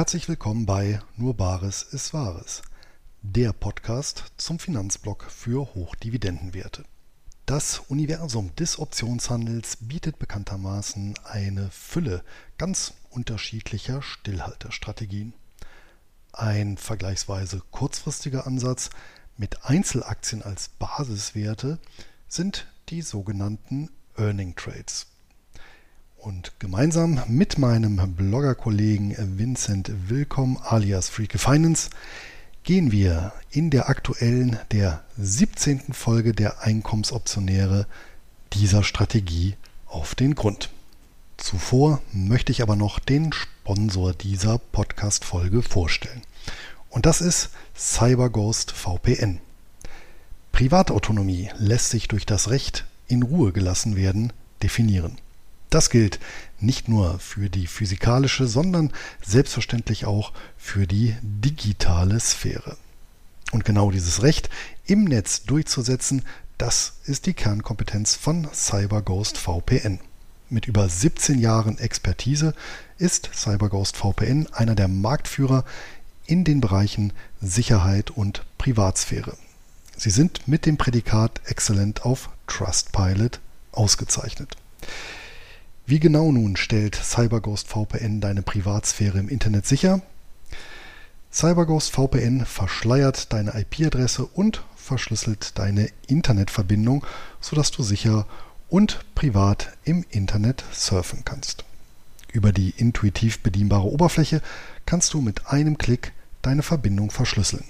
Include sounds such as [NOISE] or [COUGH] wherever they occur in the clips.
Herzlich willkommen bei Nur Bares ist Wahres, der Podcast zum Finanzblock für Hochdividendenwerte. Das Universum des Optionshandels bietet bekanntermaßen eine Fülle ganz unterschiedlicher Stillhalterstrategien. Ein vergleichsweise kurzfristiger Ansatz mit Einzelaktien als Basiswerte sind die sogenannten Earning Trades. Und gemeinsam mit meinem Bloggerkollegen Vincent Willkomm alias Freaky Finance gehen wir in der aktuellen, der 17. Folge der Einkommensoptionäre dieser Strategie auf den Grund. Zuvor möchte ich aber noch den Sponsor dieser Podcast-Folge vorstellen. Und das ist CyberGhost VPN. Privatautonomie lässt sich durch das Recht, in Ruhe gelassen werden, definieren. Das gilt nicht nur für die physikalische, sondern selbstverständlich auch für die digitale Sphäre. Und genau dieses Recht im Netz durchzusetzen, das ist die Kernkompetenz von CyberGhost VPN. Mit über 17 Jahren Expertise ist CyberGhost VPN einer der Marktführer in den Bereichen Sicherheit und Privatsphäre. Sie sind mit dem Prädikat Excellent auf Trustpilot ausgezeichnet. Wie genau nun stellt CyberGhost VPN deine Privatsphäre im Internet sicher? CyberGhost VPN verschleiert deine IP-Adresse und verschlüsselt deine Internetverbindung, sodass du sicher und privat im Internet surfen kannst. Über die intuitiv bedienbare Oberfläche kannst du mit einem Klick deine Verbindung verschlüsseln.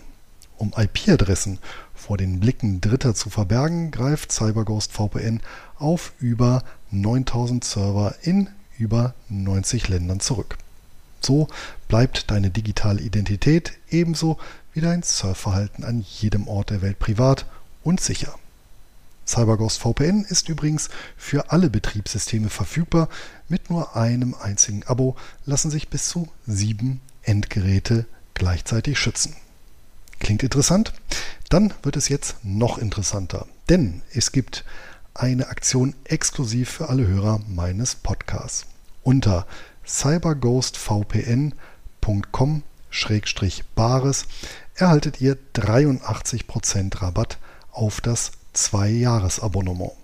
Um IP-Adressen vor den Blicken Dritter zu verbergen, greift CyberGhost VPN auf über 9000 Server in über 90 Ländern zurück. So bleibt deine digitale Identität ebenso wie dein Surfverhalten an jedem Ort der Welt privat und sicher. CyberGhost VPN ist übrigens für alle Betriebssysteme verfügbar. Mit nur einem einzigen Abo lassen sich bis zu sieben Endgeräte gleichzeitig schützen. Klingt interessant? Dann wird es jetzt noch interessanter, denn es gibt eine Aktion exklusiv für alle Hörer meines Podcasts. Unter cyberghostvpn.com-bares erhaltet ihr 83% Rabatt auf das 2-Jahres-Abonnement.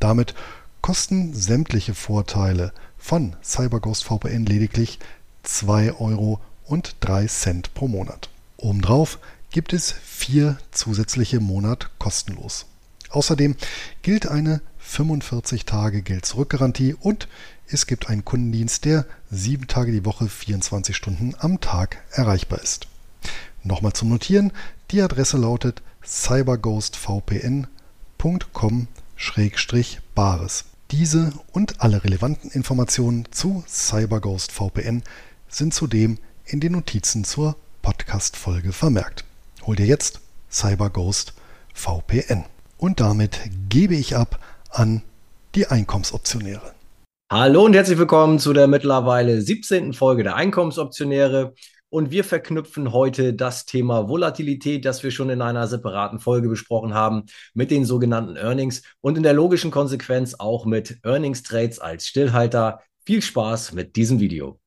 Damit kosten sämtliche Vorteile von CyberGhost VPN lediglich 2 Euro und 3 Cent pro Monat. Obendrauf gibt es vier zusätzliche Monate kostenlos. Außerdem gilt eine 45 Tage Geld-Zurück-Garantie und es gibt einen Kundendienst, der sieben Tage die Woche 24 Stunden am Tag erreichbar ist. Nochmal zum Notieren, die Adresse lautet cyberghostvpn.com-bares. Diese und alle relevanten Informationen zu CyberGhost VPN sind zudem in den Notizen zur Podcast-Folge vermerkt. Hol dir jetzt CyberGhost VPN. Und damit gebe ich ab an die Einkommensoptionäre. Hallo und herzlich willkommen zu der mittlerweile 17. Folge der Einkommensoptionäre. Und wir verknüpfen heute das Thema Volatilität, das wir schon in einer separaten Folge besprochen haben, mit den sogenannten Earnings und in der logischen Konsequenz auch mit Earnings Trades als Stillhalter. Viel Spaß mit diesem Video.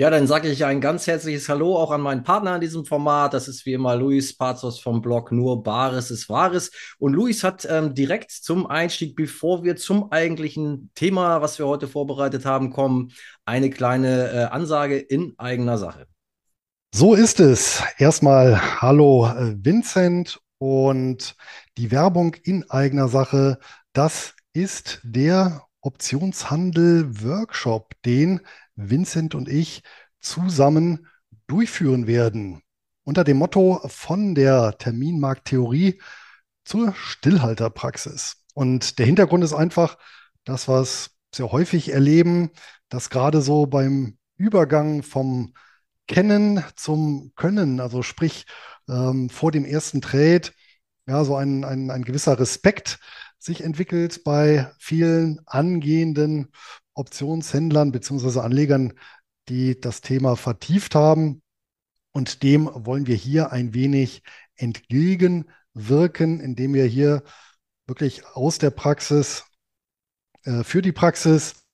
Ja, dann sage ich ein ganz herzliches Hallo auch an meinen Partner in diesem Format. Das ist wie immer Luis Pazos vom Blog Nur Bares ist Wahres. Und Luis hat ähm, direkt zum Einstieg, bevor wir zum eigentlichen Thema, was wir heute vorbereitet haben, kommen, eine kleine äh, Ansage in eigener Sache. So ist es. Erstmal Hallo äh, Vincent und die Werbung in eigener Sache, das ist der Optionshandel Workshop, den Vincent und ich zusammen durchführen werden. Unter dem Motto von der Terminmarkttheorie zur Stillhalterpraxis. Und der Hintergrund ist einfach das, was sehr häufig erleben, dass gerade so beim Übergang vom Kennen zum Können, also sprich ähm, vor dem ersten Trade, ja, so ein, ein, ein gewisser Respekt sich entwickelt bei vielen angehenden Optionshändlern beziehungsweise Anlegern, die das Thema vertieft haben. Und dem wollen wir hier ein wenig entgegenwirken, indem wir hier wirklich aus der Praxis äh, für die Praxis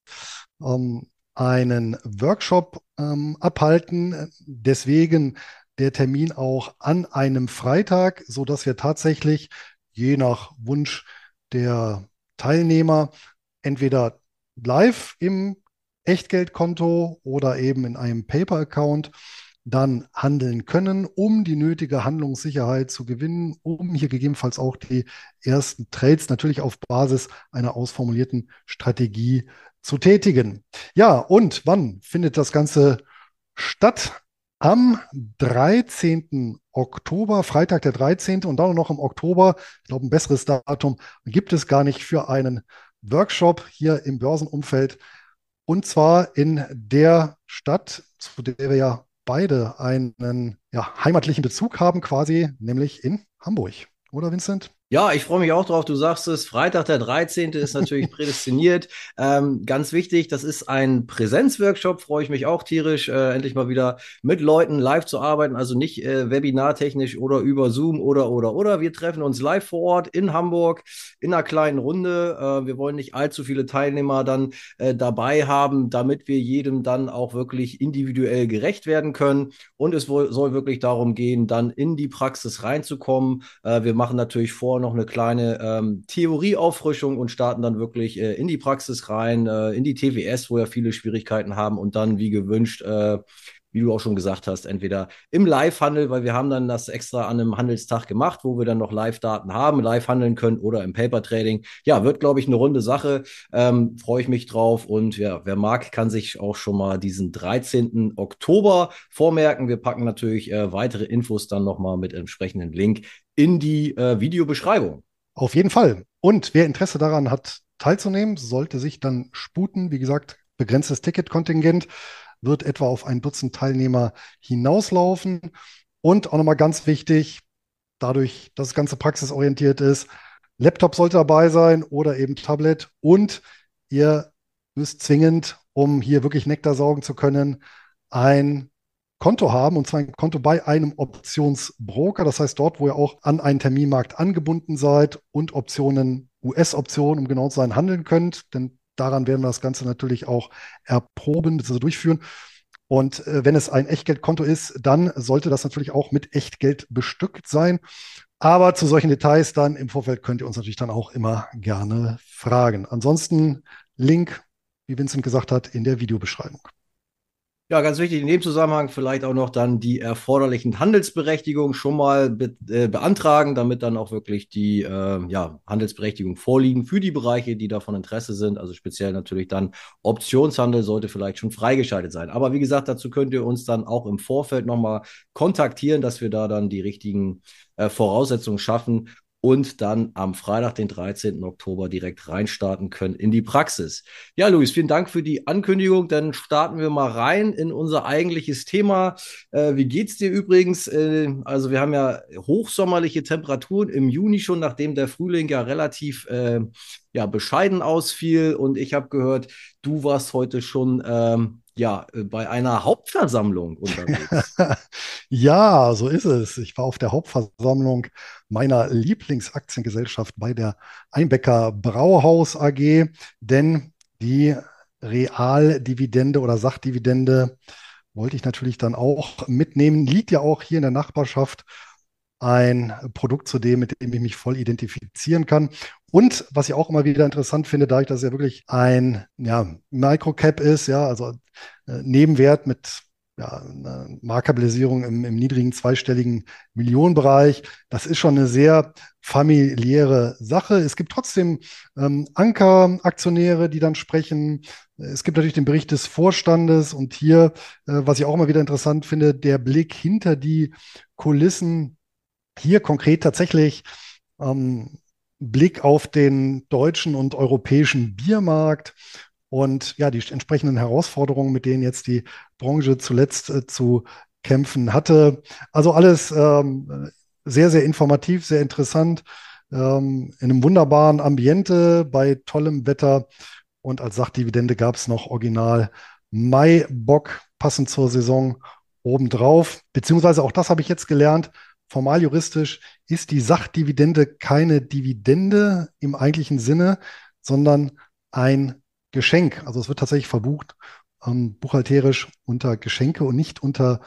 ähm, einen Workshop ähm, abhalten. Deswegen der Termin auch an einem Freitag, so dass wir tatsächlich je nach Wunsch der Teilnehmer entweder live im Echtgeldkonto oder eben in einem Paper-Account dann handeln können, um die nötige Handlungssicherheit zu gewinnen, um hier gegebenenfalls auch die ersten Trades natürlich auf Basis einer ausformulierten Strategie zu tätigen. Ja, und wann findet das Ganze statt? Am 13. Oktober, Freitag der 13. und dann noch im Oktober, ich glaube, ein besseres Datum gibt es gar nicht für einen Workshop hier im Börsenumfeld. Und zwar in der Stadt, zu der wir ja beide einen ja, heimatlichen Bezug haben, quasi, nämlich in Hamburg. Oder Vincent? Ja, ich freue mich auch drauf. Du sagst es, Freitag der 13. ist natürlich prädestiniert. [LAUGHS] Ähm, ganz wichtig, das ist ein Präsenzworkshop, freue ich mich auch tierisch, äh, endlich mal wieder mit Leuten live zu arbeiten, also nicht äh, webinartechnisch oder über Zoom oder oder oder. Wir treffen uns live vor Ort in Hamburg in einer kleinen Runde. Äh, wir wollen nicht allzu viele Teilnehmer dann äh, dabei haben, damit wir jedem dann auch wirklich individuell gerecht werden können. Und es soll wirklich darum gehen, dann in die Praxis reinzukommen. Äh, wir machen natürlich vor noch eine kleine ähm, Theorieauffrischung und starten dann wirklich äh, in die Praxis rein, äh, in die TWS, wo ja viele Schwierigkeiten haben und dann wie gewünscht, äh, wie du auch schon gesagt hast, entweder im Live-Handel, weil wir haben dann das extra an einem Handelstag gemacht, wo wir dann noch Live-Daten haben, live handeln können oder im Paper-Trading. Ja, wird, glaube ich, eine runde Sache. Ähm, Freue ich mich drauf. Und ja, wer mag, kann sich auch schon mal diesen 13. Oktober vormerken. Wir packen natürlich äh, weitere Infos dann nochmal mit entsprechenden Link in die äh, Videobeschreibung. Auf jeden Fall. Und wer Interesse daran hat, teilzunehmen, sollte sich dann sputen. Wie gesagt, begrenztes Ticketkontingent wird etwa auf ein Dutzend Teilnehmer hinauslaufen. Und auch nochmal ganz wichtig, dadurch, dass das Ganze praxisorientiert ist, Laptop sollte dabei sein oder eben Tablet. Und ihr müsst zwingend, um hier wirklich Nektar saugen zu können, ein Konto haben, und zwar ein Konto bei einem Optionsbroker. Das heißt, dort, wo ihr auch an einen Terminmarkt angebunden seid und Optionen, US-Optionen, um genau zu sein, handeln könnt. Denn daran werden wir das Ganze natürlich auch erproben, bzw. durchführen. Und äh, wenn es ein Echtgeldkonto ist, dann sollte das natürlich auch mit Echtgeld bestückt sein. Aber zu solchen Details dann im Vorfeld könnt ihr uns natürlich dann auch immer gerne fragen. Ansonsten Link, wie Vincent gesagt hat, in der Videobeschreibung. Ja, ganz wichtig in dem Zusammenhang vielleicht auch noch dann die erforderlichen Handelsberechtigungen schon mal be äh, beantragen, damit dann auch wirklich die äh, ja, Handelsberechtigungen vorliegen für die Bereiche, die da von Interesse sind. Also speziell natürlich dann Optionshandel sollte vielleicht schon freigeschaltet sein. Aber wie gesagt, dazu könnt ihr uns dann auch im Vorfeld nochmal kontaktieren, dass wir da dann die richtigen äh, Voraussetzungen schaffen und dann am Freitag, den 13. Oktober, direkt reinstarten können in die Praxis. Ja, Luis, vielen Dank für die Ankündigung. Dann starten wir mal rein in unser eigentliches Thema. Äh, wie geht's dir übrigens? Äh, also, wir haben ja hochsommerliche Temperaturen im Juni schon, nachdem der Frühling ja relativ äh, ja, bescheiden ausfiel. Und ich habe gehört, du warst heute schon ähm, ja, äh, bei einer Hauptversammlung unterwegs. [LAUGHS] ja, so ist es. Ich war auf der Hauptversammlung meiner Lieblingsaktiengesellschaft bei der Einbecker Brauhaus AG, denn die Realdividende oder Sachdividende wollte ich natürlich dann auch mitnehmen. Liegt ja auch hier in der Nachbarschaft ein Produkt zu dem, mit dem ich mich voll identifizieren kann. Und was ich auch immer wieder interessant finde, dadurch, dass es ja wirklich ein ja, Microcap ist, ja, also äh, Nebenwert mit ja, einer Marktkapitalisierung im, im niedrigen zweistelligen Millionenbereich. Das ist schon eine sehr familiäre Sache. Es gibt trotzdem ähm, Ankeraktionäre, die dann sprechen. Es gibt natürlich den Bericht des Vorstandes und hier, äh, was ich auch immer wieder interessant finde, der Blick hinter die Kulissen. Hier konkret tatsächlich ähm, Blick auf den deutschen und europäischen Biermarkt und ja, die entsprechenden Herausforderungen, mit denen jetzt die Branche zuletzt äh, zu kämpfen hatte. Also alles ähm, sehr, sehr informativ, sehr interessant, ähm, in einem wunderbaren Ambiente, bei tollem Wetter. Und als Sachdividende gab es noch Original Maibock, passend zur Saison obendrauf. Beziehungsweise auch das habe ich jetzt gelernt. Formal juristisch ist die Sachdividende keine Dividende im eigentlichen Sinne, sondern ein Geschenk. Also es wird tatsächlich verbucht ähm, buchhalterisch unter Geschenke und nicht unter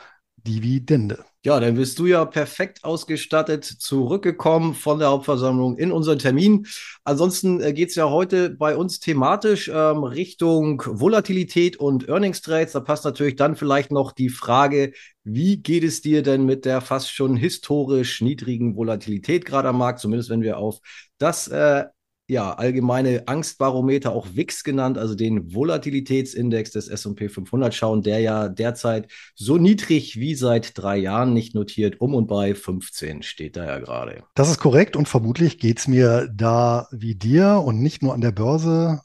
Dividende. Ja, dann bist du ja perfekt ausgestattet zurückgekommen von der Hauptversammlung in unseren Termin. Ansonsten äh, geht es ja heute bei uns thematisch ähm, Richtung Volatilität und Earnings Trades. Da passt natürlich dann vielleicht noch die Frage, wie geht es dir denn mit der fast schon historisch niedrigen Volatilität gerade am Markt, zumindest wenn wir auf das äh, ja, allgemeine Angstbarometer, auch WIX genannt, also den Volatilitätsindex des S&P 500 schauen, der ja derzeit so niedrig wie seit drei Jahren nicht notiert, um und bei 15 steht da ja gerade. Das ist korrekt und vermutlich geht es mir da wie dir und nicht nur an der Börse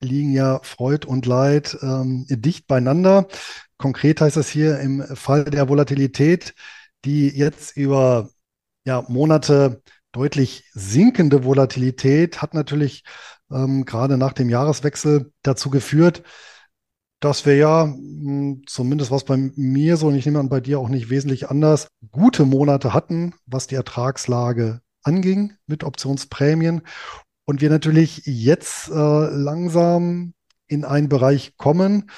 liegen ja Freud und Leid ähm, dicht beieinander. Konkret heißt das hier im Fall der Volatilität, die jetzt über ja, Monate deutlich sinkende Volatilität hat natürlich ähm, gerade nach dem Jahreswechsel dazu geführt, dass wir ja, hm, zumindest was bei mir so, und ich nehme an bei dir auch nicht wesentlich anders, gute Monate hatten, was die Ertragslage anging mit Optionsprämien. Und wir natürlich jetzt äh, langsam in einen Bereich kommen,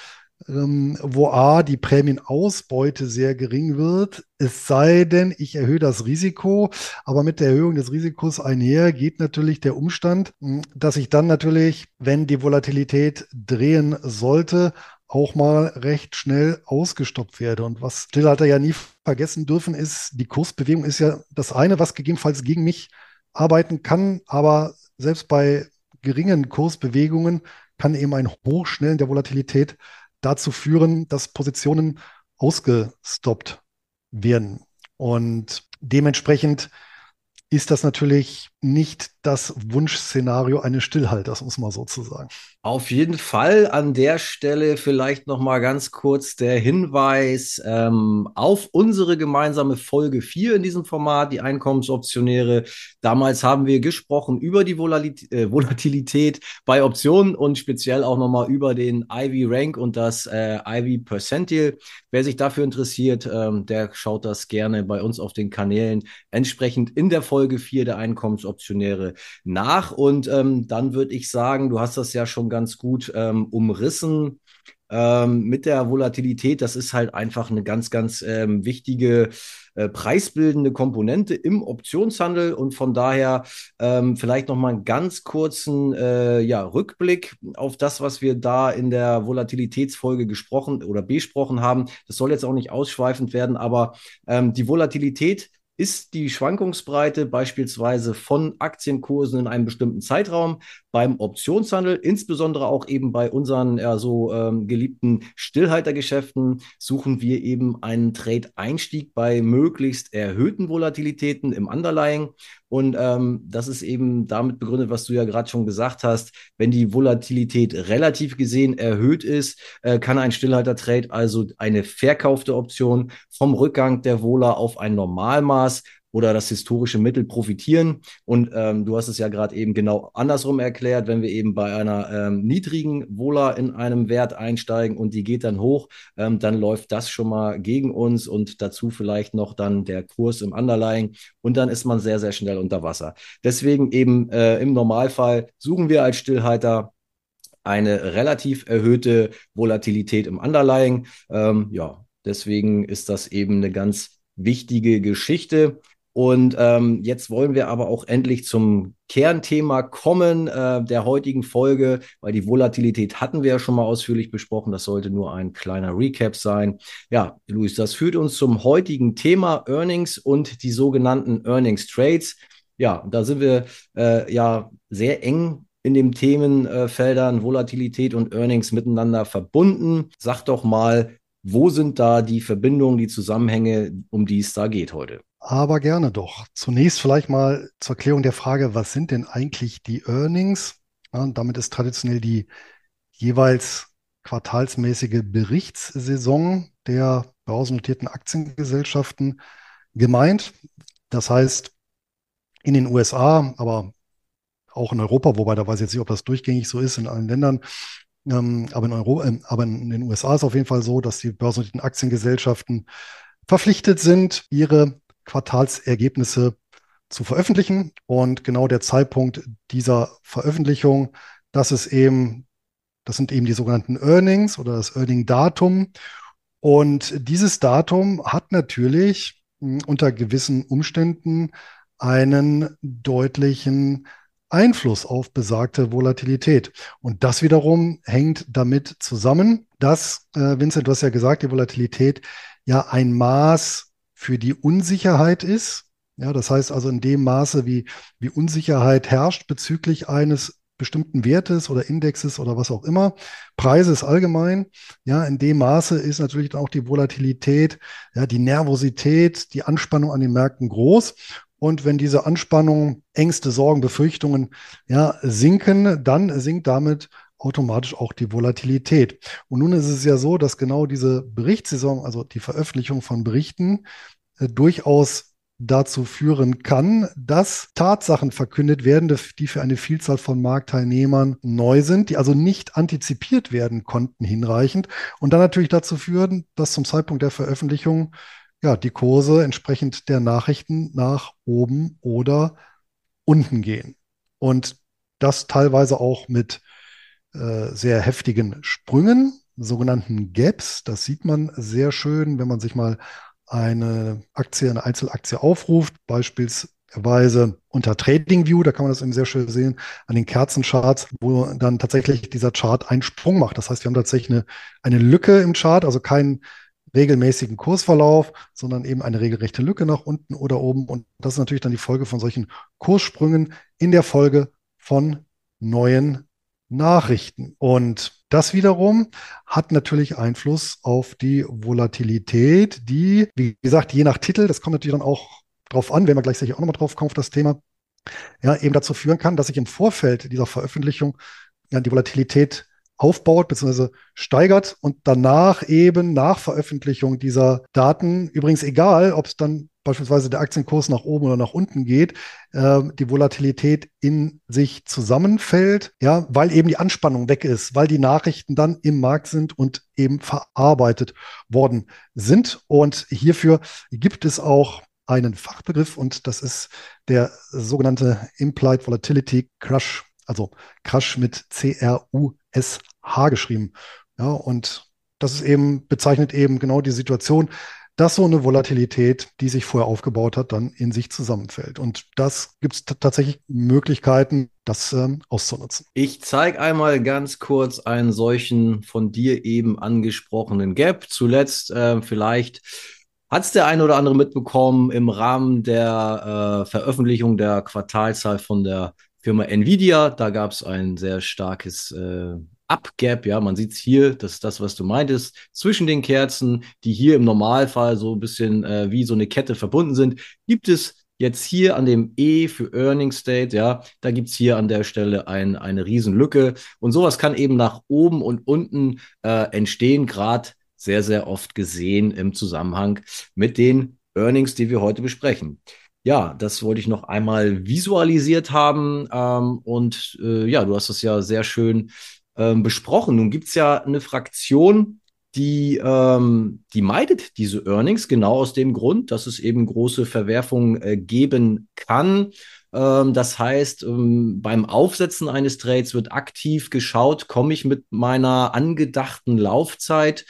wo A, die Prämienausbeute sehr gering wird, es sei denn, ich erhöhe das Risiko, aber mit der Erhöhung des Risikos einher geht natürlich der Umstand, hm, dass ich dann natürlich, wenn die Volatilität drehen sollte, auch mal recht schnell ausgestoppt werde. Und was Stillhalter ja nie vergessen dürfen, ist, die Kursbewegung ist ja das eine, was gegebenenfalls gegen mich arbeiten kann, aber selbst bei geringen Kursbewegungen kann eben ein Hochschnellen der Volatilität dazu führen, dass Positionen ausgestoppt werden. Und dementsprechend ist das natürlich nicht das Wunschszenario eines Stillhalters, muss man so zu sagen. Auf jeden Fall an der Stelle vielleicht noch mal ganz kurz der Hinweis ähm, auf unsere gemeinsame Folge 4 in diesem Format, die Einkommensoptionäre. Damals haben wir gesprochen über die Volatilität, äh, Volatilität bei Optionen und speziell auch noch mal über den Ivy Rank und das äh, Ivy Percentile. Wer sich dafür interessiert, ähm, der schaut das gerne bei uns auf den Kanälen entsprechend in der Folge 4 der Einkommensoptionäre nach. Und ähm, dann würde ich sagen, du hast das ja schon ganz gut ähm, umrissen. Ähm, mit der Volatilität, das ist halt einfach eine ganz, ganz ähm, wichtige äh, preisbildende Komponente im Optionshandel und von daher ähm, vielleicht noch mal einen ganz kurzen äh, ja, Rückblick auf das, was wir da in der Volatilitätsfolge gesprochen oder besprochen haben. Das soll jetzt auch nicht ausschweifend werden, aber ähm, die Volatilität ist die Schwankungsbreite beispielsweise von Aktienkursen in einem bestimmten Zeitraum beim Optionshandel, insbesondere auch eben bei unseren ja, so ähm, geliebten Stillhaltergeschäften, suchen wir eben einen Trade-Einstieg bei möglichst erhöhten Volatilitäten im Underlying. Und ähm, das ist eben damit begründet, was du ja gerade schon gesagt hast. Wenn die Volatilität relativ gesehen erhöht ist, äh, kann ein Stillhalter-Trade also eine verkaufte Option vom Rückgang der Vola auf ein Normalmaß Maß oder das historische Mittel profitieren. Und ähm, du hast es ja gerade eben genau andersrum erklärt, wenn wir eben bei einer ähm, niedrigen Vola in einem Wert einsteigen und die geht dann hoch, ähm, dann läuft das schon mal gegen uns und dazu vielleicht noch dann der Kurs im Underlying und dann ist man sehr, sehr schnell unter Wasser. Deswegen eben äh, im Normalfall suchen wir als Stillhalter eine relativ erhöhte Volatilität im Underlying. Ähm, ja, deswegen ist das eben eine ganz wichtige Geschichte. Und ähm, jetzt wollen wir aber auch endlich zum Kernthema kommen äh, der heutigen Folge, weil die Volatilität hatten wir ja schon mal ausführlich besprochen. Das sollte nur ein kleiner Recap sein. Ja, Luis, das führt uns zum heutigen Thema Earnings und die sogenannten Earnings Trades. Ja, da sind wir äh, ja sehr eng in den Themenfeldern Volatilität und Earnings miteinander verbunden. Sag doch mal, wo sind da die Verbindungen, die Zusammenhänge, um die es da geht heute? Aber gerne doch. Zunächst vielleicht mal zur Erklärung der Frage, was sind denn eigentlich die Earnings? Ja, damit ist traditionell die jeweils quartalsmäßige Berichtssaison der börsennotierten Aktiengesellschaften gemeint. Das heißt, in den USA, aber auch in Europa, wobei da weiß ich jetzt nicht, ob das durchgängig so ist in allen Ländern, ähm, aber, in Euro, äh, aber in den USA ist es auf jeden Fall so, dass die börsennotierten Aktiengesellschaften verpflichtet sind, ihre Quartalsergebnisse zu veröffentlichen. Und genau der Zeitpunkt dieser Veröffentlichung, das ist eben, das sind eben die sogenannten Earnings oder das Earning-Datum. Und dieses Datum hat natürlich hm, unter gewissen Umständen einen deutlichen Einfluss auf besagte Volatilität. Und das wiederum hängt damit zusammen, dass, äh, Vincent, du hast ja gesagt, die Volatilität ja ein Maß für die Unsicherheit ist. Ja, das heißt also in dem Maße, wie, wie Unsicherheit herrscht bezüglich eines bestimmten Wertes oder Indexes oder was auch immer. Preise ist allgemein. Ja, in dem Maße ist natürlich dann auch die Volatilität, ja, die Nervosität, die Anspannung an den Märkten groß. Und wenn diese Anspannung, Ängste, Sorgen, Befürchtungen ja, sinken, dann sinkt damit automatisch auch die Volatilität. Und nun ist es ja so, dass genau diese Berichtssaison, also die Veröffentlichung von Berichten, äh, durchaus dazu führen kann, dass Tatsachen verkündet werden, die für eine Vielzahl von Marktteilnehmern neu sind, die also nicht antizipiert werden konnten hinreichend und dann natürlich dazu führen, dass zum Zeitpunkt der Veröffentlichung ja, die Kurse entsprechend der Nachrichten nach oben oder unten gehen. Und das teilweise auch mit äh, sehr heftigen Sprüngen, sogenannten Gaps. Das sieht man sehr schön, wenn man sich mal eine Aktie, eine Einzelaktie aufruft, beispielsweise unter TradingView, da kann man das eben sehr schön sehen, an den Kerzencharts, wo dann tatsächlich dieser Chart einen Sprung macht. Das heißt, wir haben tatsächlich eine, eine Lücke im Chart, also kein regelmäßigen Kursverlauf, sondern eben eine regelrechte Lücke nach unten oder oben. Und das ist natürlich dann die Folge von solchen Kurssprüngen in der Folge von neuen Nachrichten. Und das wiederum hat natürlich Einfluss auf die Volatilität, die, wie gesagt, je nach Titel, das kommt natürlich dann auch drauf an, werden wir gleich sicher auch nochmal drauf kommen auf das Thema, ja, eben dazu führen kann, dass sich im Vorfeld dieser Veröffentlichung ja, die Volatilität aufbaut bzw. steigert und danach eben nach Veröffentlichung dieser Daten, übrigens egal, ob es dann beispielsweise der Aktienkurs nach oben oder nach unten geht, äh, die Volatilität in sich zusammenfällt, ja, weil eben die Anspannung weg ist, weil die Nachrichten dann im Markt sind und eben verarbeitet worden sind. Und hierfür gibt es auch einen Fachbegriff und das ist der sogenannte Implied Volatility Crush, also Crush mit C-R-U SH geschrieben. Ja, und das ist eben, bezeichnet eben genau die Situation, dass so eine Volatilität, die sich vorher aufgebaut hat, dann in sich zusammenfällt. Und das gibt es tatsächlich Möglichkeiten, das ähm, auszunutzen. Ich zeige einmal ganz kurz einen solchen von dir eben angesprochenen Gap. Zuletzt äh, vielleicht hat es der eine oder andere mitbekommen im Rahmen der äh, Veröffentlichung der Quartalzahl von der Firma Nvidia. Da gab es ein sehr starkes äh, Up-Gap. Ja, man sieht es hier, das ist das, was du meintest, zwischen den Kerzen, die hier im Normalfall so ein bisschen äh, wie so eine Kette verbunden sind, gibt es jetzt hier an dem E für Earning State, ja, da gibt es hier an der Stelle ein, eine Riesenlücke. Und sowas kann eben nach oben und unten äh, entstehen, gerade sehr, sehr oft gesehen im Zusammenhang mit den Earnings, die wir heute besprechen ja, das wollte ich noch einmal visualisiert haben. Ähm, und äh, ja, du hast das ja sehr schön ähm, besprochen. Nun gibt es ja eine Fraktion, die, ähm, die meidet diese Earnings, genau aus dem Grund, dass es eben große Verwerfungen äh, geben kann. Ähm, das heißt, ähm, beim Aufsetzen eines Trades wird aktiv geschaut, komme ich mit meiner angedachten Laufzeit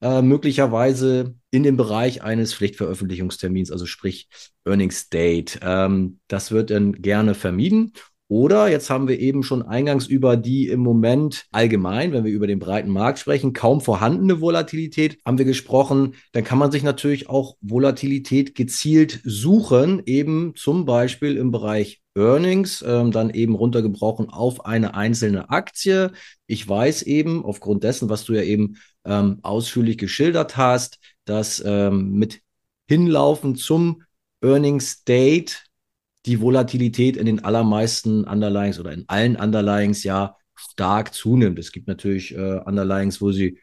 äh, möglicherweise in den Bereich eines Pflichtveröffentlichungstermins, also sprich Earnings Date. Ähm, das wird dann gerne vermieden. Oder jetzt haben wir eben schon eingangs über die im Moment allgemein, wenn wir über den breiten Markt sprechen, kaum vorhandene Volatilität haben wir gesprochen. Dann kann man sich natürlich auch Volatilität gezielt suchen, eben zum Beispiel im Bereich Earnings, ähm, dann eben runtergebrochen auf eine einzelne Aktie. Ich weiß eben aufgrund dessen, was du ja eben ähm, ausführlich geschildert hast, dass ähm, mit Hinlaufen zum Earnings Date die Volatilität in den allermeisten Underlyings oder in allen Underlyings ja stark zunimmt. Es gibt natürlich äh, Underlyings, wo sie,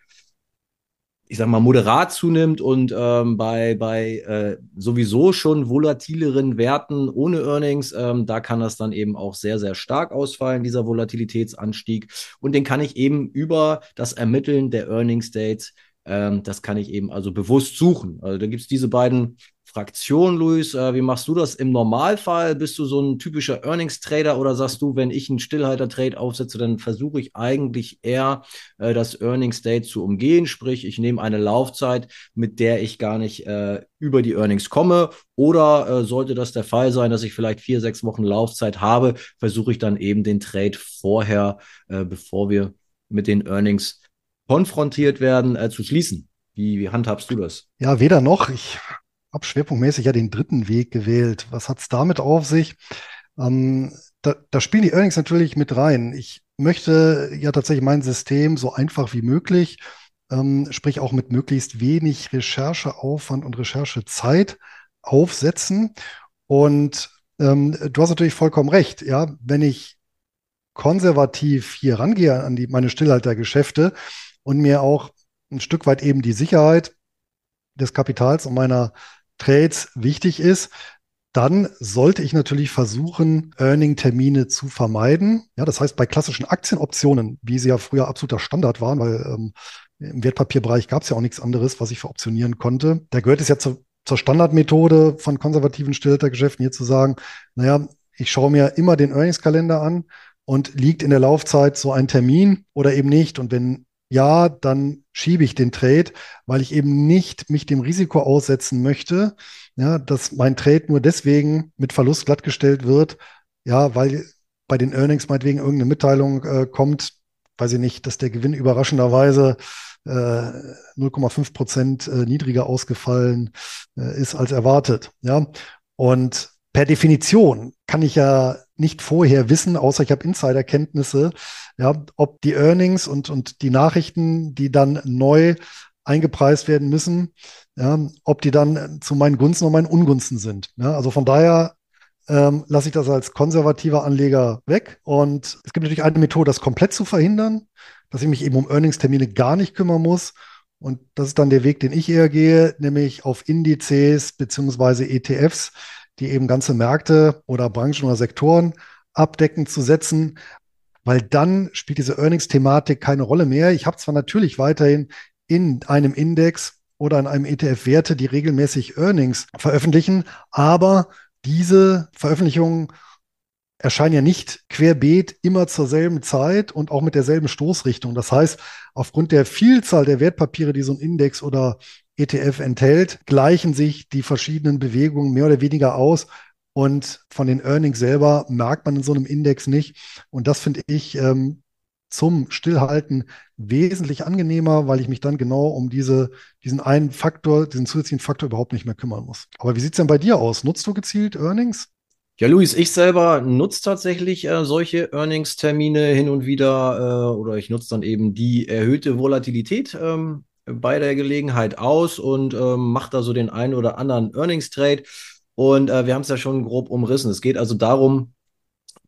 ich sag mal, moderat zunimmt und ähm, bei, bei äh, sowieso schon volatileren Werten ohne Earnings, ähm, da kann das dann eben auch sehr, sehr stark ausfallen, dieser Volatilitätsanstieg. Und den kann ich eben über das Ermitteln der Earnings Dates Ähm, das kann ich eben also bewusst suchen. Also da gibt es diese beiden Fraktionen, Luis. Äh, wie machst du das im Normalfall? Bist du so ein typischer Earnings-Trader oder sagst du, wenn ich einen Stillhalter-Trade aufsetze, dann versuche ich eigentlich eher äh, das Earnings-Date zu umgehen? Sprich, ich nehme eine Laufzeit, mit der ich gar nicht äh, über die Earnings komme. Oder äh, sollte das der Fall sein, dass ich vielleicht vier, sechs Wochen Laufzeit habe, versuche ich dann eben den Trade vorher, äh, bevor wir mit den Earnings konfrontiert werden, äh, zu schließen. Wie, wie handhabst du das? Ja, weder noch. Ich habe schwerpunktmäßig ja den dritten Weg gewählt. Was hat es damit auf sich? Ähm, da, da spielen die Earnings natürlich mit rein. Ich möchte ja tatsächlich mein System so einfach wie möglich, ähm, sprich auch mit möglichst wenig Rechercheaufwand und Recherchezeit aufsetzen. Und ähm, du hast natürlich vollkommen recht. Ja, wenn ich konservativ hier rangehe an die, meine Stillhaltergeschäfte, und mir auch ein Stück weit eben die Sicherheit des Kapitals und meiner Trades wichtig ist, dann sollte ich natürlich versuchen, Earning-Termine zu vermeiden. Ja, das heißt, bei klassischen Aktienoptionen, wie sie ja früher absoluter Standard waren, weil ähm, im Wertpapierbereich gab es ja auch nichts anderes, was ich veroptionieren konnte. Da gehört es ja zu, zur Standardmethode von konservativen Stillhaltergeschäften hier zu sagen, naja, ich schaue mir immer den Earnings-Kalender an und liegt in der Laufzeit so ein Termin oder eben nicht. Und wenn ja, dann schiebe ich den Trade, weil ich eben nicht mich dem Risiko aussetzen möchte, ja, dass mein Trade nur deswegen mit Verlust glattgestellt wird, ja, weil bei den Earnings meinetwegen irgendeine Mitteilung äh, kommt, weiß ich nicht, dass der Gewinn überraschenderweise äh, 0,5 Prozent äh, niedriger ausgefallen äh, ist als erwartet. Ja, und per Definition kann ich ja nicht vorher wissen, außer ich habe Insiderkenntnisse, ja, ob die Earnings und, und die Nachrichten, die dann neu eingepreist werden müssen, ja, ob die dann zu meinen Gunsten oder meinen Ungunsten sind. Ja, also von daher ähm, lasse ich das als konservativer Anleger weg. Und es gibt natürlich eine Methode, das komplett zu verhindern, dass ich mich eben um Earnings-Termine gar nicht kümmern muss. Und das ist dann der Weg, den ich eher gehe, nämlich auf Indizes beziehungsweise ETFs die eben ganze Märkte oder Branchen oder Sektoren abdecken zu setzen, weil dann spielt diese Earnings-Thematik keine Rolle mehr. Ich habe zwar natürlich weiterhin in einem Index oder in einem ETF Werte, die regelmäßig Earnings veröffentlichen, aber diese Veröffentlichungen erscheinen ja nicht querbeet immer zur selben Zeit und auch mit derselben Stoßrichtung. Das heißt, aufgrund der Vielzahl der Wertpapiere, die so ein Index oder ETF enthält, gleichen sich die verschiedenen Bewegungen mehr oder weniger aus. Und von den Earnings selber merkt man in so einem Index nicht. Und das finde ich ähm, zum Stillhalten wesentlich angenehmer, weil ich mich dann genau um diese, diesen einen Faktor, diesen zusätzlichen Faktor überhaupt nicht mehr kümmern muss. Aber wie sieht es denn bei dir aus? Nutzt du gezielt Earnings? Ja, Luis, ich selber nutze tatsächlich äh, solche Earnings-Termine hin und wieder äh, oder ich nutze dann eben die erhöhte Volatilität ähm, bei der Gelegenheit aus und ähm, macht da so den einen oder anderen Earnings-Trade. Und äh, wir haben es ja schon grob umrissen. Es geht also darum,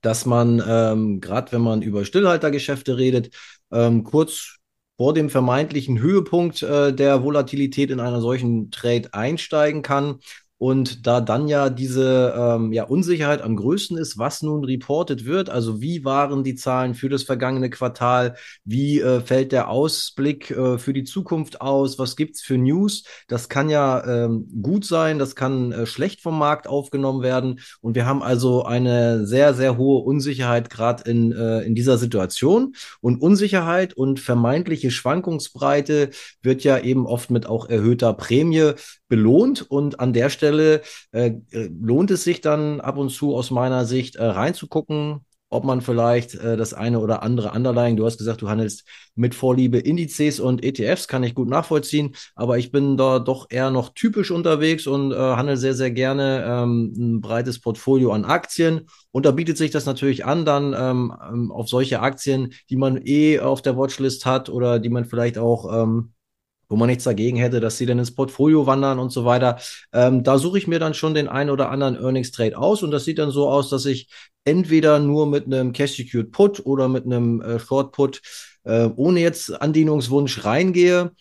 dass man, ähm, gerade wenn man über Stillhaltergeschäfte redet, ähm, kurz vor dem vermeintlichen Höhepunkt äh, der Volatilität in einer solchen Trade einsteigen kann und da dann ja diese ähm, ja, Unsicherheit am größten ist, was nun reported wird, also wie waren die Zahlen für das vergangene Quartal, wie äh, fällt der Ausblick äh, für die Zukunft aus, was gibt's für News, das kann ja ähm, gut sein, das kann äh, schlecht vom Markt aufgenommen werden. Und wir haben also eine sehr, sehr hohe Unsicherheit gerade in, äh, in dieser Situation. Und Unsicherheit und vermeintliche Schwankungsbreite wird ja eben oft mit auch erhöhter Prämie belohnt. Und an der Stelle äh, äh, lohnt es sich dann ab und zu aus meiner Sicht äh, reinzugucken, ob man vielleicht äh, das eine oder andere Underlying, du hast gesagt, du handelst mit Vorliebe Indizes und ETFs, kann ich gut nachvollziehen, aber ich bin da doch eher noch typisch unterwegs und äh, handle sehr, sehr gerne ähm, ein breites Portfolio an Aktien. Und da bietet sich das natürlich an, dann ähm, ähm auf solche Aktien, die man eh auf der Watchlist hat oder die man vielleicht auch ähm, wo man nichts dagegen hätte, dass sie dann ins Portfolio wandern und so weiter. Ähm, da suche ich mir dann schon den einen oder anderen Earnings Trade aus und das sieht dann so aus, dass ich entweder nur mit einem Cash Secured Put oder mit einem äh, Short Put äh, ohne jetzt Andienungswunsch reingehe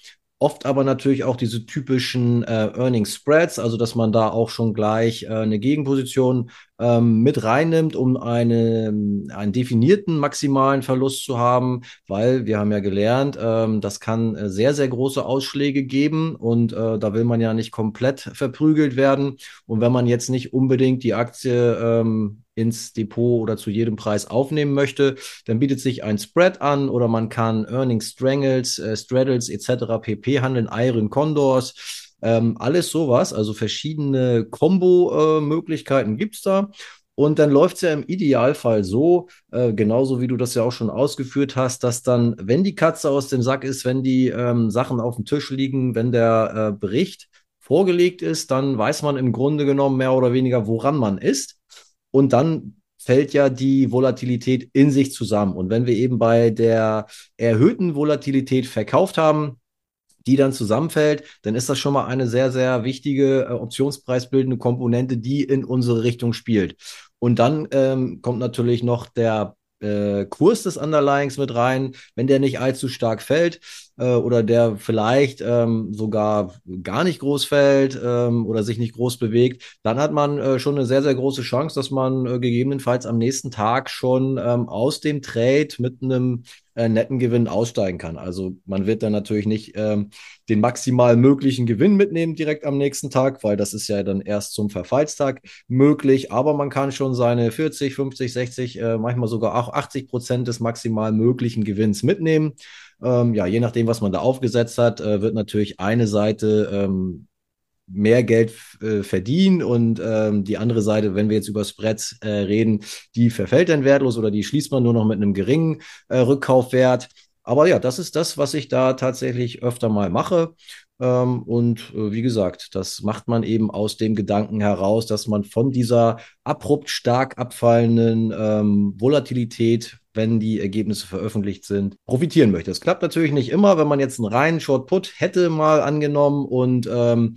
Oft aber natürlich auch diese typischen äh, Earning Spreads, also dass man da auch schon gleich äh, eine Gegenposition ähm, mit reinnimmt, um eine, einen definierten maximalen Verlust zu haben, weil wir haben ja gelernt, ähm, das kann äh, sehr, sehr große Ausschläge geben und äh, da will man ja nicht komplett verprügelt werden. Und wenn man jetzt nicht unbedingt die Aktie ähm, ins Depot oder zu jedem Preis aufnehmen möchte, dann bietet sich ein Spread an oder man kann Earnings Strangles, äh, Straddles etc. pp handeln, Iron Condors. Ähm, alles sowas, also verschiedene Combo-Möglichkeiten äh, gibt es da. Und dann läuft es ja im Idealfall so, äh, genauso wie du das ja auch schon ausgeführt hast, dass dann, wenn die Katze aus dem Sack ist, wenn die ähm, Sachen auf dem Tisch liegen, wenn der äh, Bericht vorgelegt ist, dann weiß man im Grunde genommen mehr oder weniger, woran man ist. Und dann fällt ja die Volatilität in sich zusammen. Und wenn wir eben bei der erhöhten Volatilität verkauft haben, die dann zusammenfällt, dann ist das schon mal eine sehr, sehr wichtige äh, optionspreisbildende Komponente, die in unsere Richtung spielt. Und dann ähm, kommt natürlich noch der äh, Kurs des Underlyings mit rein. Wenn der nicht allzu stark fällt, äh, oder der vielleicht ähm, sogar gar nicht groß fällt ähm, oder sich nicht groß bewegt, dann hat man äh, schon eine sehr, sehr große Chance, dass man äh, gegebenenfalls am nächsten Tag schon ähm, aus dem Trade mit einem äh, netten Gewinn aussteigen kann. Also man wird dann natürlich nicht ähm, den maximal möglichen Gewinn mitnehmen direkt am nächsten Tag, weil das ist ja dann erst zum Verfallstag möglich. Aber man kann schon seine 40, 50, 60, äh, manchmal sogar auch 80 Prozent des maximal möglichen Gewinns mitnehmen. Ähm, ja, je nachdem, was man da aufgesetzt hat, äh, wird natürlich eine Seite ähm, mehr Geld äh, verdienen und ähm, die andere Seite, wenn wir jetzt über Spreads äh, reden, die verfällt dann wertlos oder die schließt man nur noch mit einem geringen äh, Rückkaufwert. Aber ja, das ist das, was ich da tatsächlich öfter mal mache. Ähm, und äh, wie gesagt, das macht man eben aus dem Gedanken heraus, dass man von dieser abrupt stark abfallenden ähm, Volatilität wenn die Ergebnisse veröffentlicht sind, profitieren möchte. Das klappt natürlich nicht immer, wenn man jetzt einen reinen Short Put hätte mal angenommen und ähm,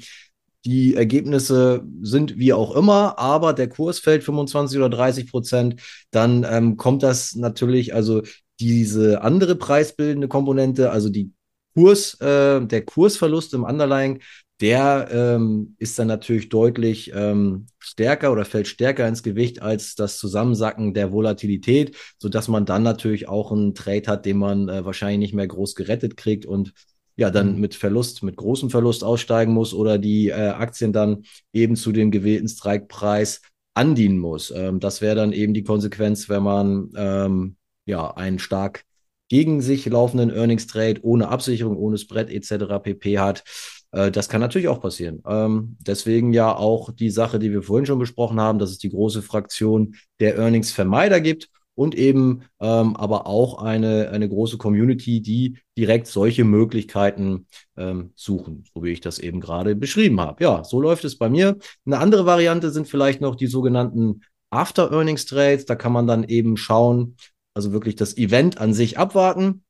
die Ergebnisse sind wie auch immer, aber der Kurs fällt 25 oder 30 Prozent, dann ähm, kommt das natürlich, also diese andere preisbildende Komponente, also die Kurs, äh, der Kursverlust im Underlying, der ähm, ist dann natürlich deutlich ähm, stärker oder fällt stärker ins Gewicht als das Zusammensacken der Volatilität, sodass man dann natürlich auch einen Trade hat, den man äh, wahrscheinlich nicht mehr groß gerettet kriegt und ja, dann mhm. mit Verlust, mit großem Verlust aussteigen muss oder die äh, Aktien dann eben zu dem gewählten Strikepreis andienen muss. Ähm, das wäre dann eben die Konsequenz, wenn man ähm, ja einen stark gegen sich laufenden Earnings Trade ohne Absicherung, ohne Spread etc. pp hat. Äh, das kann natürlich auch passieren. Ähm, deswegen ja auch die Sache, die wir vorhin schon besprochen haben, dass es die große Fraktion der Earnings Vermeider gibt und eben ähm, aber auch eine, eine große Community, die direkt solche Möglichkeiten ähm, suchen, so wie ich das eben gerade beschrieben habe. Ja, so läuft es bei mir. Eine andere Variante sind vielleicht noch die sogenannten After Earnings Trades. Da kann man dann eben schauen, also wirklich das Event an sich abwarten.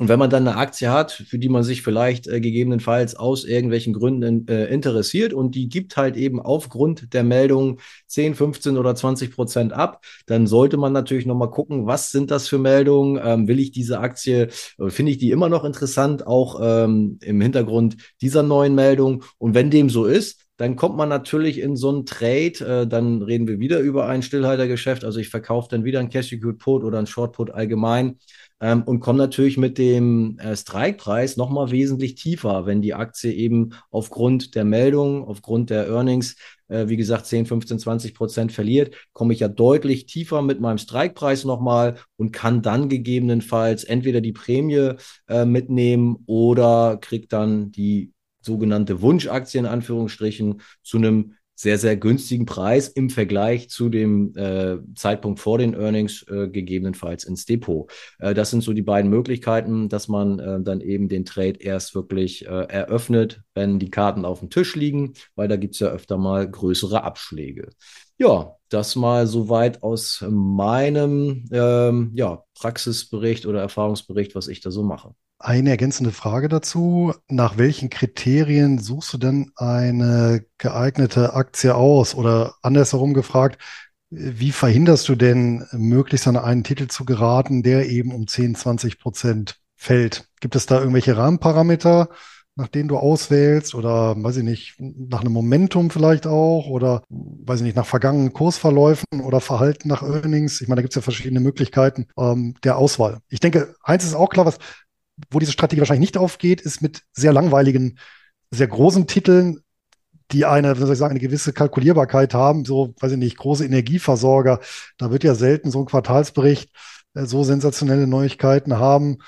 Und wenn man dann eine Aktie hat, für die man sich vielleicht äh, gegebenenfalls aus irgendwelchen Gründen äh, interessiert und die gibt halt eben aufgrund der Meldung 10, 15 oder 20 Prozent ab, dann sollte man natürlich nochmal gucken, was sind das für Meldungen? Ähm, will ich diese Aktie, finde ich die immer noch interessant, auch ähm, im Hintergrund dieser neuen Meldung? Und wenn dem so ist, dann kommt man natürlich in so einen Trade, äh, dann reden wir wieder über ein Stillhaltergeschäft, also ich verkaufe dann wieder ein Cash Put oder ein Short Put allgemein ähm, und komme natürlich mit dem äh, Strike-Preis nochmal wesentlich tiefer, wenn die Aktie eben aufgrund der Meldung, aufgrund der Earnings, äh, wie gesagt, 10, 15, 20 Prozent verliert, komme ich ja deutlich tiefer mit meinem Strike-Preis nochmal und kann dann gegebenenfalls entweder die Prämie äh, mitnehmen oder kriege dann die sogenannte Wunschaktie in Anführungsstrichen zu einem sehr, sehr günstigen Preis im Vergleich zu dem äh, Zeitpunkt vor den Earnings äh, gegebenenfalls ins Depot. Äh, das sind so die beiden Möglichkeiten, dass man äh, dann eben den Trade erst wirklich äh, eröffnet, wenn die Karten auf dem Tisch liegen, weil da gibt es ja öfter mal größere Abschläge. Ja, das mal soweit aus meinem ähm, ja, Praxisbericht oder Erfahrungsbericht, was ich da so mache. Eine ergänzende Frage dazu. Nach welchen Kriterien suchst du denn eine geeignete Aktie aus? Oder andersherum gefragt, wie verhinderst du denn, möglichst an einen Titel zu geraten, der eben um 10, 20 Prozent fällt? Gibt es da irgendwelche Rahmenparameter, nach denen du auswählst oder, weiß ich nicht, nach einem Momentum vielleicht auch oder, weiß ich nicht, nach vergangenen Kursverläufen oder Verhalten nach Earnings. Ich meine, da gibt es ja verschiedene Möglichkeiten ähm, der Auswahl. Ich denke, eins ist auch klar, was, wo diese Strategie wahrscheinlich nicht aufgeht, ist mit sehr langweiligen, sehr großen Titeln die eine, wie soll ich sagen, eine gewisse Kalkulierbarkeit haben, so, weiß ich nicht, große Energieversorger. Da wird ja selten so ein Quartalsbericht äh, so sensationelle Neuigkeiten haben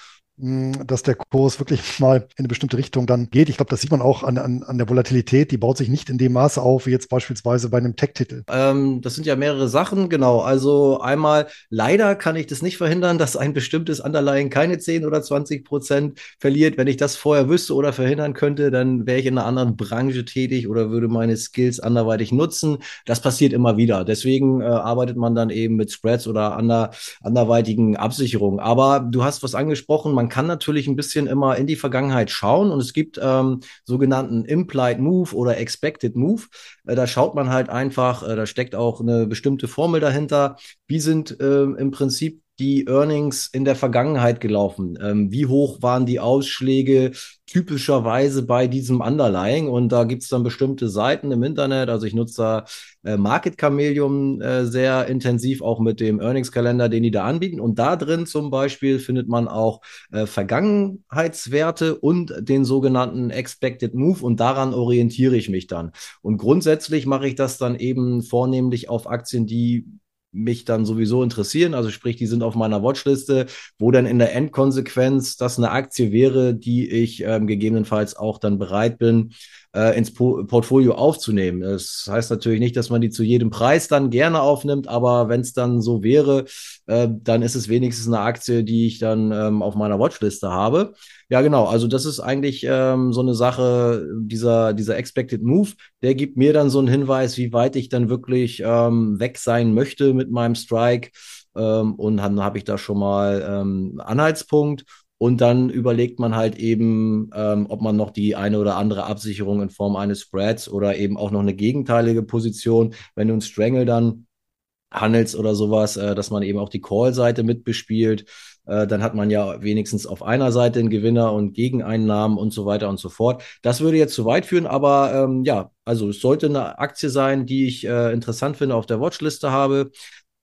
dass der Kurs wirklich mal in eine bestimmte Richtung dann geht. Ich glaube, das sieht man auch an, an, an der Volatilität. Die baut sich nicht in dem Maße auf, wie jetzt beispielsweise bei einem Tech-Titel. Ähm, das sind ja mehrere Sachen, genau. Also einmal, leider kann ich das nicht verhindern, dass ein bestimmtes Underlying keine 10 oder 20 Prozent verliert. Wenn ich das vorher wüsste oder verhindern könnte, dann wäre ich in einer anderen Branche tätig oder würde meine Skills anderweitig nutzen. Das passiert immer wieder. Deswegen äh, arbeitet man dann eben mit Spreads oder ander, anderweitigen Absicherungen. Aber du hast was angesprochen, man kann natürlich ein bisschen immer in die Vergangenheit schauen und es gibt ähm, sogenannten Implied Move oder Expected Move. Äh, da schaut man halt einfach, äh, da steckt auch eine bestimmte Formel dahinter. Wie sind äh, im Prinzip die Earnings in der Vergangenheit gelaufen? Ähm, wie hoch waren die Ausschläge typischerweise bei diesem Underlying? Und da gibt es dann bestimmte Seiten im Internet. Also ich nutze da äh, Market Chameleon äh, sehr intensiv, auch mit dem Earnings-Kalender, den die da anbieten. Und da drin zum Beispiel findet man auch äh, Vergangenheitswerte und den sogenannten Expected Move. Und daran orientiere ich mich dann. Und grundsätzlich mache ich das dann eben vornehmlich auf Aktien, die mich dann sowieso interessieren. Also sprich, die sind auf meiner Watchliste, wo dann in der Endkonsequenz das eine Aktie wäre, die ich ähm, gegebenenfalls auch dann bereit bin, äh, ins po Portfolio aufzunehmen. Das heißt natürlich nicht, dass man die zu jedem Preis dann gerne aufnimmt, aber wenn es dann so wäre, äh, dann ist es wenigstens eine Aktie, die ich dann ähm, auf meiner Watchliste habe. Ja, genau. Also das ist eigentlich ähm, so eine Sache, dieser, dieser Expected Move, der gibt mir dann so einen Hinweis, wie weit ich dann wirklich ähm, weg sein möchte mit meinem Strike. Ähm, und dann habe ich da schon mal ähm, Anhaltspunkt. Und dann überlegt man halt eben, ähm, ob man noch die eine oder andere Absicherung in Form eines Spreads oder eben auch noch eine gegenteilige Position, wenn du ein Strangle dann handelst oder sowas, äh, dass man eben auch die Call-Seite mitbespielt. Äh, dann hat man ja wenigstens auf einer Seite einen Gewinner und Gegeneinnahmen und so weiter und so fort. Das würde jetzt zu weit führen, aber ähm, ja, also es sollte eine Aktie sein, die ich äh, interessant finde, auf der Watchliste habe.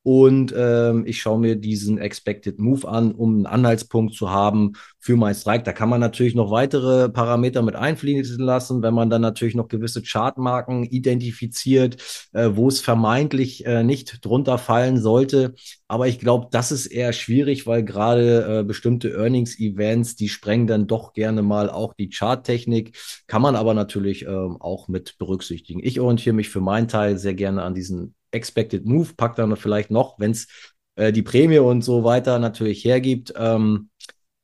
Und ähm, ich schaue mir diesen Expected Move an, um einen Anhaltspunkt zu haben für mein Strike. Da kann man natürlich noch weitere Parameter mit einfließen lassen, wenn man dann natürlich noch gewisse Chartmarken identifiziert, äh, wo es vermeintlich äh, nicht drunter fallen sollte. Aber ich glaube, das ist eher schwierig, weil gerade äh, bestimmte Earnings-Events, die sprengen dann doch gerne mal auch die Charttechnik. Kann man aber natürlich ähm, auch mit berücksichtigen. Ich orientiere mich für meinen Teil sehr gerne an diesen Expected Move, packt dann vielleicht noch, wenn es äh, die Prämie und so weiter natürlich hergibt, ähm,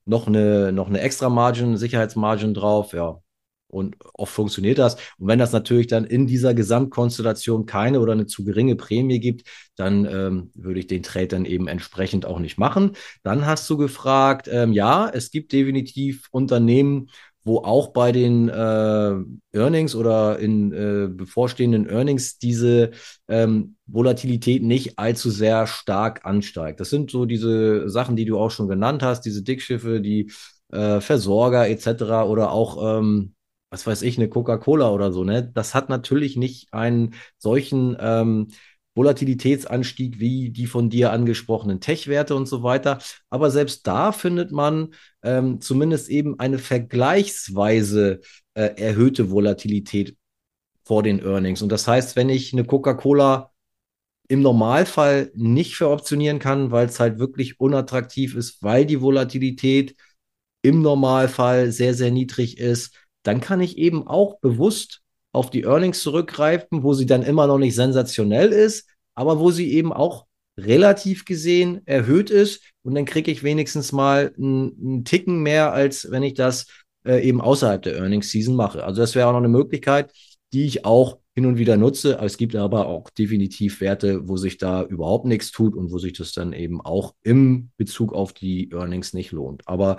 noch eine, noch eine extra Margin, Sicherheitsmargin drauf, ja. Und oft funktioniert das. Und wenn das natürlich dann in dieser Gesamtkonstellation keine oder eine zu geringe Prämie gibt, dann ähm, würde ich den Trade dann eben entsprechend auch nicht machen. Dann hast du gefragt, ähm, ja, es gibt definitiv Unternehmen, wo auch bei den äh, Earnings oder in äh, bevorstehenden Earnings diese ähm, Volatilität nicht allzu sehr stark ansteigt. Das sind so diese Sachen, die du auch schon genannt hast, diese Dickschiffe, die äh, Versorger etc. oder auch ähm, was weiß ich, eine Coca-Cola oder so, ne? Das hat natürlich nicht einen solchen ähm, Volatilitätsanstieg wie die von dir angesprochenen Tech-Werte und so weiter. Aber selbst da findet man ähm, zumindest eben eine vergleichsweise äh, erhöhte Volatilität vor den Earnings. Und das heißt, wenn ich eine Coca-Cola im Normalfall nicht veroptionieren kann, weil es halt wirklich unattraktiv ist, weil die Volatilität im Normalfall sehr, sehr niedrig ist, dann kann ich eben auch bewusst auf die Earnings zurückgreifen, wo sie dann immer noch nicht sensationell ist, aber wo sie eben auch relativ gesehen erhöht ist. Und dann kriege ich wenigstens mal einen, Ticken mehr, als wenn ich das äh, eben außerhalb der Earnings Season mache. Also das wäre auch noch eine Möglichkeit, die ich auch hin und wieder nutze. Es gibt aber auch definitiv Werte, wo sich da überhaupt nichts tut und wo sich das dann eben auch im Bezug auf die Earnings nicht lohnt. Aber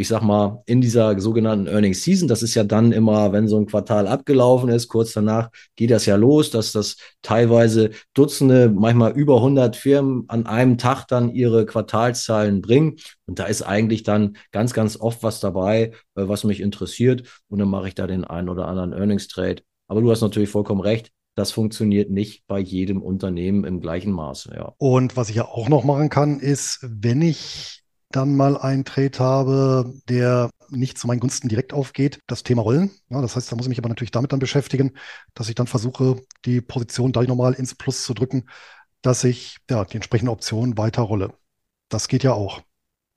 ich sag mal, in dieser sogenannten Earnings Season, das ist ja dann immer, wenn so ein Quartal abgelaufen ist, kurz danach geht das ja los, dass das teilweise Dutzende, manchmal über 100 Firmen an einem Tag dann ihre Quartalszahlen bringen. Und da ist eigentlich dann ganz, ganz oft was dabei, äh, was mich interessiert. Und dann mache ich da den einen oder anderen Earnings Trade. Aber du hast natürlich vollkommen recht. Das funktioniert nicht bei jedem Unternehmen im gleichen Maße. Ja. Und was ich ja auch noch machen kann, ist, wenn ich dann mal einen Trade habe, der nicht zu meinen Gunsten direkt aufgeht, das Thema Rollen. Ja, das heißt, da muss ich mich aber natürlich damit dann beschäftigen, dass ich dann versuche, die Position da nochmal ins Plus zu drücken, dass ich ja, die entsprechende Option weiter rolle. Das geht ja auch.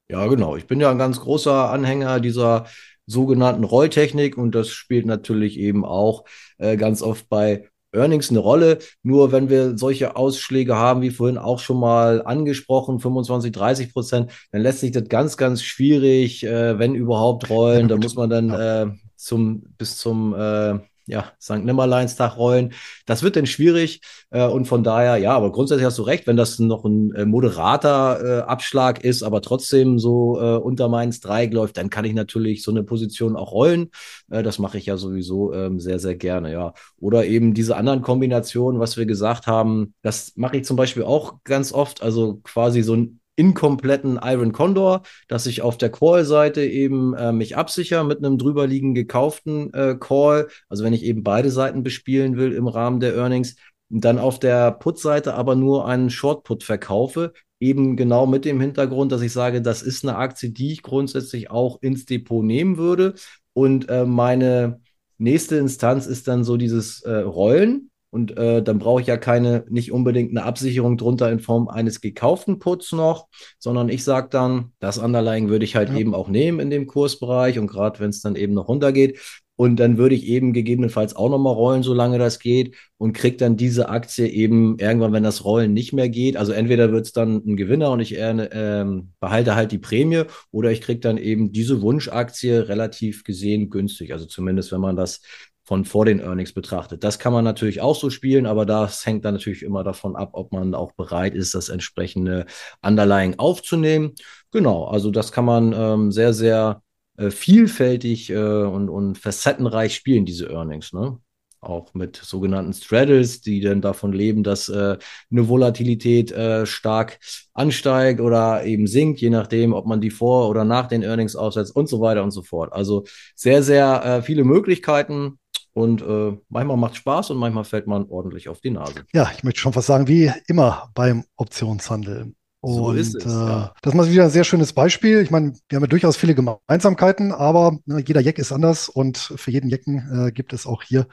Ja, genau. Ich bin ja ein ganz großer Anhänger dieser sogenannten Rolltechnik und das spielt natürlich eben auch äh, ganz oft bei Earnings eine Rolle. Nur wenn wir solche Ausschläge haben, wie vorhin auch schon mal angesprochen, 25, 30 Prozent, dann lässt sich das ganz, ganz schwierig, äh, wenn überhaupt rollen. Da muss man dann äh, zum, bis zum äh, ja, St. Nimmerleinstag rollen. Das wird dann schwierig äh, und von daher, ja, aber grundsätzlich hast du recht, wenn das noch ein äh, moderater äh, Abschlag ist, aber trotzdem so äh, unter meins Dreieck läuft, dann kann ich natürlich so eine Position auch rollen. Äh, das mache ich ja sowieso ähm, sehr, sehr gerne, ja. Oder eben diese anderen Kombinationen, was wir gesagt haben, das mache ich zum Beispiel auch ganz oft, also quasi so ein inkompletten Iron Condor, dass ich auf der Call-Seite eben äh, mich absichere mit einem drüberliegenden gekauften äh, Call. Also wenn ich eben beide Seiten bespielen will im Rahmen der Earnings, dann auf der Put-Seite aber nur einen Short-Put verkaufe, eben genau mit dem Hintergrund, dass ich sage, das ist eine Aktie, die ich grundsätzlich auch ins Depot nehmen würde. Und äh, meine nächste Instanz ist dann so dieses äh, Rollen. Und äh, dann brauche ich ja keine, nicht unbedingt eine Absicherung drunter in Form eines gekauften Puts noch, sondern ich sage dann, das Underlying würde ich halt ja. eben auch nehmen in dem Kursbereich und gerade wenn es dann eben noch runtergeht. Und dann würde ich eben gegebenenfalls auch nochmal rollen, solange das geht und kriege dann diese Aktie eben irgendwann, wenn das Rollen nicht mehr geht. Also entweder wird es dann ein Gewinner und ich ähm, behalte halt die Prämie oder ich kriege dann eben diese Wunschaktie relativ gesehen günstig. Also zumindest, wenn man das von vor den Earnings betrachtet. Das kann man natürlich auch so spielen, aber das hängt dann natürlich immer davon ab, ob man auch bereit ist, das entsprechende Underlying aufzunehmen. Genau, also das kann man ähm, sehr, sehr äh, vielfältig äh, und, und facettenreich spielen, diese Earnings. Ne? Auch mit sogenannten Straddles, die dann davon leben, dass äh, eine Volatilität äh, stark ansteigt oder eben sinkt, je nachdem, ob man die vor oder nach den Earnings aufsetzt und so weiter und so fort. Also sehr, sehr äh, viele Möglichkeiten und äh, manchmal macht Spaß und manchmal fällt man ordentlich auf die Nase. Ja, ich möchte schon fast sagen, wie immer beim Optionshandel. Und so ist es, äh, ja. das ist mal wieder ein sehr schönes Beispiel. Ich meine, wir haben ja durchaus viele Gemeinsamkeiten, aber ne, jeder Jack ist anders und für jeden Jecken äh, gibt es auch hier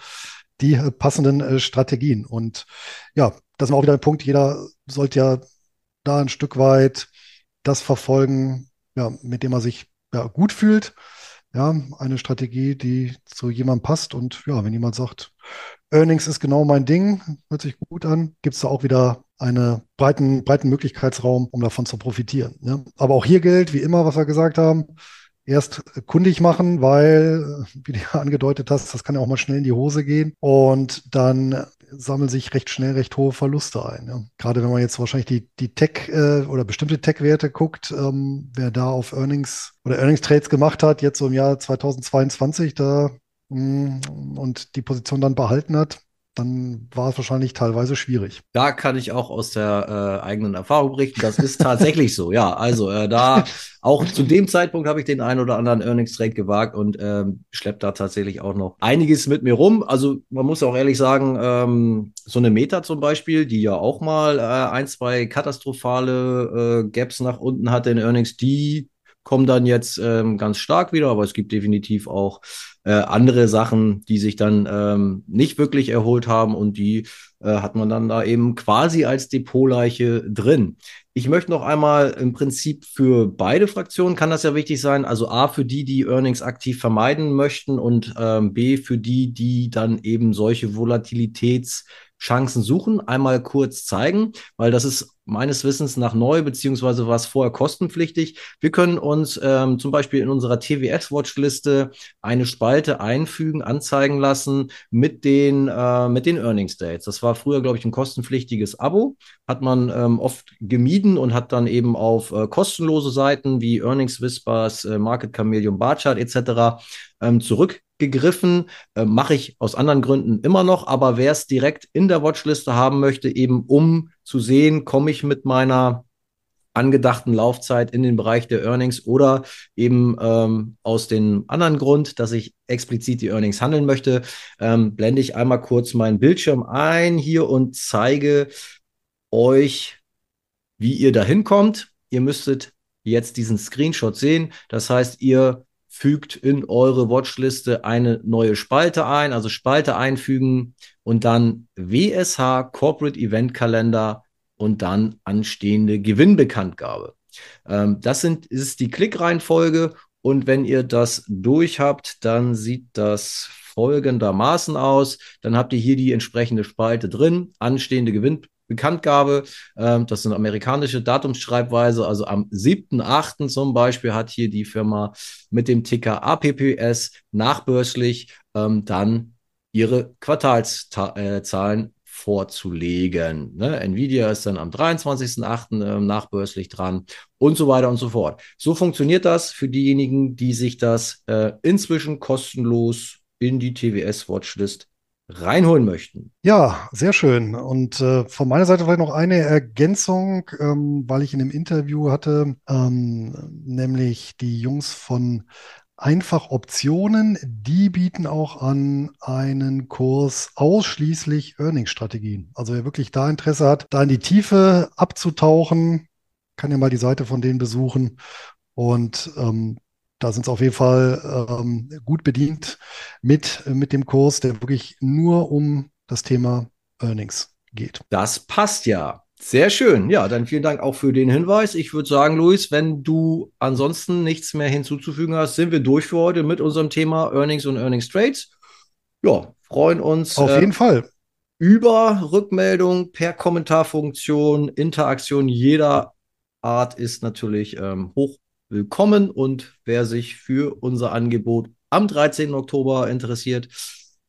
die äh, passenden äh, Strategien. Und ja, das ist auch wieder ein Punkt. Jeder sollte ja da ein Stück weit das verfolgen, ja, mit dem er sich ja, gut fühlt ja, eine Strategie, die zu jemandem passt. Und ja, wenn jemand sagt, Earnings ist genau mein Ding, hört sich gut an, gibt es da auch wieder einen breiten, breiten Möglichkeitsraum, um davon zu profitieren. Ja. Aber auch hier gilt, wie immer, was wir gesagt haben, erst kundig machen, weil, wie du angedeutet hast, das kann ja auch mal schnell in die Hose gehen. Und dann sammeln sich recht schnell recht hohe Verluste ein. Ja. Gerade wenn man jetzt wahrscheinlich die, die Tech äh, oder bestimmte Tech-Werte guckt, ähm, wer da auf Earnings oder Earnings-Trades gemacht hat, jetzt so im Jahr 2022 da mh, mm, und die Position dann behalten hat, dann war es wahrscheinlich teilweise schwierig. Da kann ich auch aus der äh, eigenen Erfahrung berichten. Das ist tatsächlich so. Ja, also äh, da auch zu dem Zeitpunkt habe ich den einen oder anderen Earnings Trade gewagt und ähm, schleppt da tatsächlich auch noch einiges mit mir rum. Also man muss auch ehrlich sagen, ähm, so eine Meta zum Beispiel, die ja auch mal äh, ein, zwei katastrophale äh, Gaps nach unten hatte in Earnings, die kommen dann jetzt ähm, ganz stark wieder, aber es gibt definitiv auch äh, andere Sachen, die sich dann ähm, nicht wirklich erholt haben und die äh, hat man dann da eben quasi als Depotleiche drin. Ich möchte noch einmal im Prinzip für beide Fraktionen kann das ja wichtig sein. Also A für die, die Earnings aktiv vermeiden möchten und ähm, B für die, die dann eben solche Volatilitäts Chancen suchen, einmal kurz zeigen, weil das ist meines Wissens nach neu, beziehungsweise war es vorher kostenpflichtig. Wir können uns ähm, zum Beispiel in unserer TWS-Watchliste eine Spalte einfügen, anzeigen lassen mit den, äh, mit den Earnings Dates. Das war früher, glaube ich, ein kostenpflichtiges Abo, hat man ähm, oft gemieden und hat dann eben auf äh, kostenlose Seiten wie Earnings Whispers, äh, Market Chameleon, Barchart etc. Ähm, zurück gegriffen. Äh, Mache ich aus anderen Gründen immer noch, aber wer es direkt in der Watchliste haben möchte, eben um zu sehen, komme ich mit meiner angedachten Laufzeit in den Bereich der Earnings oder eben ähm, aus dem anderen Grund, dass ich explizit die Earnings handeln möchte, ähm, blende ich einmal kurz meinen Bildschirm ein hier und zeige euch, wie ihr da hinkommt. Ihr müsstet jetzt diesen Screenshot sehen. Das heißt, ihr fügt in eure Watchliste eine neue Spalte ein, also Spalte einfügen und dann WSH Corporate Event Kalender und dann anstehende Gewinnbekanntgabe. Ähm, das sind, ist die Klickreihenfolge und wenn ihr das durch habt, dann sieht das folgendermaßen aus. Dann habt ihr hier die entsprechende Spalte drin, anstehende Gewinnbekanntgabe. Bekanntgabe. Ähm, das sind amerikanische Datumsschreibweise. Also am 7.8. zum Beispiel hat hier die Firma mit dem Ticker APPS nachbörslich ähm, dann ihre Quartalszahlen äh, vorzulegen. Ne? Nvidia ist dann am 23.8. Äh, nachbörslich dran und so weiter und so fort. So funktioniert das für diejenigen, die sich das äh, inzwischen kostenlos in die TWS-Watchlist reinholen möchten. Ja, sehr schön. Und äh, von meiner Seite vielleicht noch eine Ergänzung, ähm, weil ich in einem Interview hatte, ähm, nämlich die Jungs von Einfach Optionen, die bieten auch an einen Kurs ausschließlich Earnings-Strategien. Also wer wirklich da Interesse hat, da in die Tiefe abzutauchen, kann ja mal die Seite von denen besuchen. Und ähm, da sind sie auf jeden Fall ähm, gut bedient mit, mit dem Kurs, der wirklich nur um das Thema Earnings geht. Das passt ja. Sehr schön. Ja, dann vielen Dank auch für den Hinweis. Ich würde sagen, Luis, wenn du ansonsten nichts mehr hinzuzufügen hast, sind wir durch für heute mit unserem Thema Earnings und Earnings Trades. Ja, freuen uns. Auf jeden äh, Fall. Über Rückmeldung per Kommentarfunktion, Interaktion jeder Art ist natürlich ähm, hoch willkommen und wer sich für unser Angebot am 13. Oktober interessiert,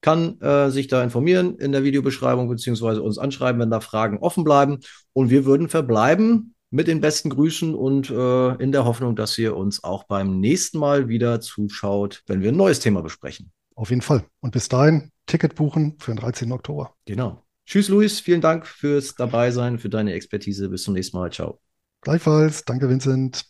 kann äh, sich da informieren in der Videobeschreibung beziehungsweise uns anschreiben, wenn da Fragen offen bleiben. Und wir würden verbleiben mit den besten Grüßen und äh, in der Hoffnung, dass ihr uns auch beim nächsten Mal wieder zuschaut, wenn wir ein neues Thema besprechen. Auf jeden Fall. Und bis dahin Ticket buchen für den 13. Oktober. Genau. Tschüss, Luis. Vielen Dank fürs Dabeisein, für deine Expertise. Bis zum nächsten Mal. Ciao. Gleichfalls. Danke, Vincent.